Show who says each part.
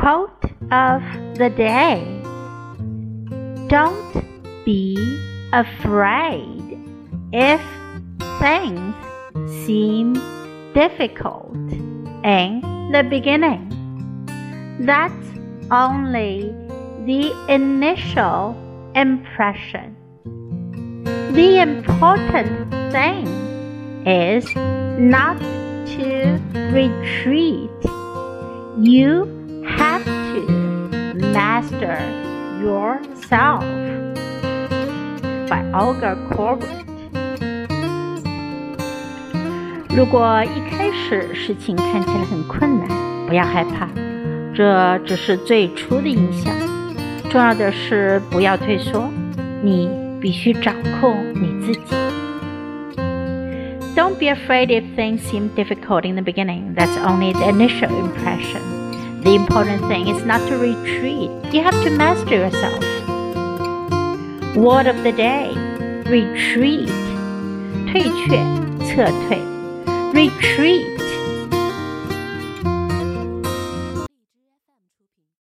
Speaker 1: Quote of the day Don't be afraid if things seem difficult in the beginning. That's only the initial impression. The important thing is not to retreat. You have to master yourself by Olga Korbut。如果一开始事情看起来很困难，不要害怕，这只是最初的印象。重要的是不要退缩，你必须掌控你自己。Don't be afraid if things seem difficult in the beginning. That's only the initial impression. The important thing is not to retreat. You have to master yourself. Word of the day: retreat. 退却，撤退。retreat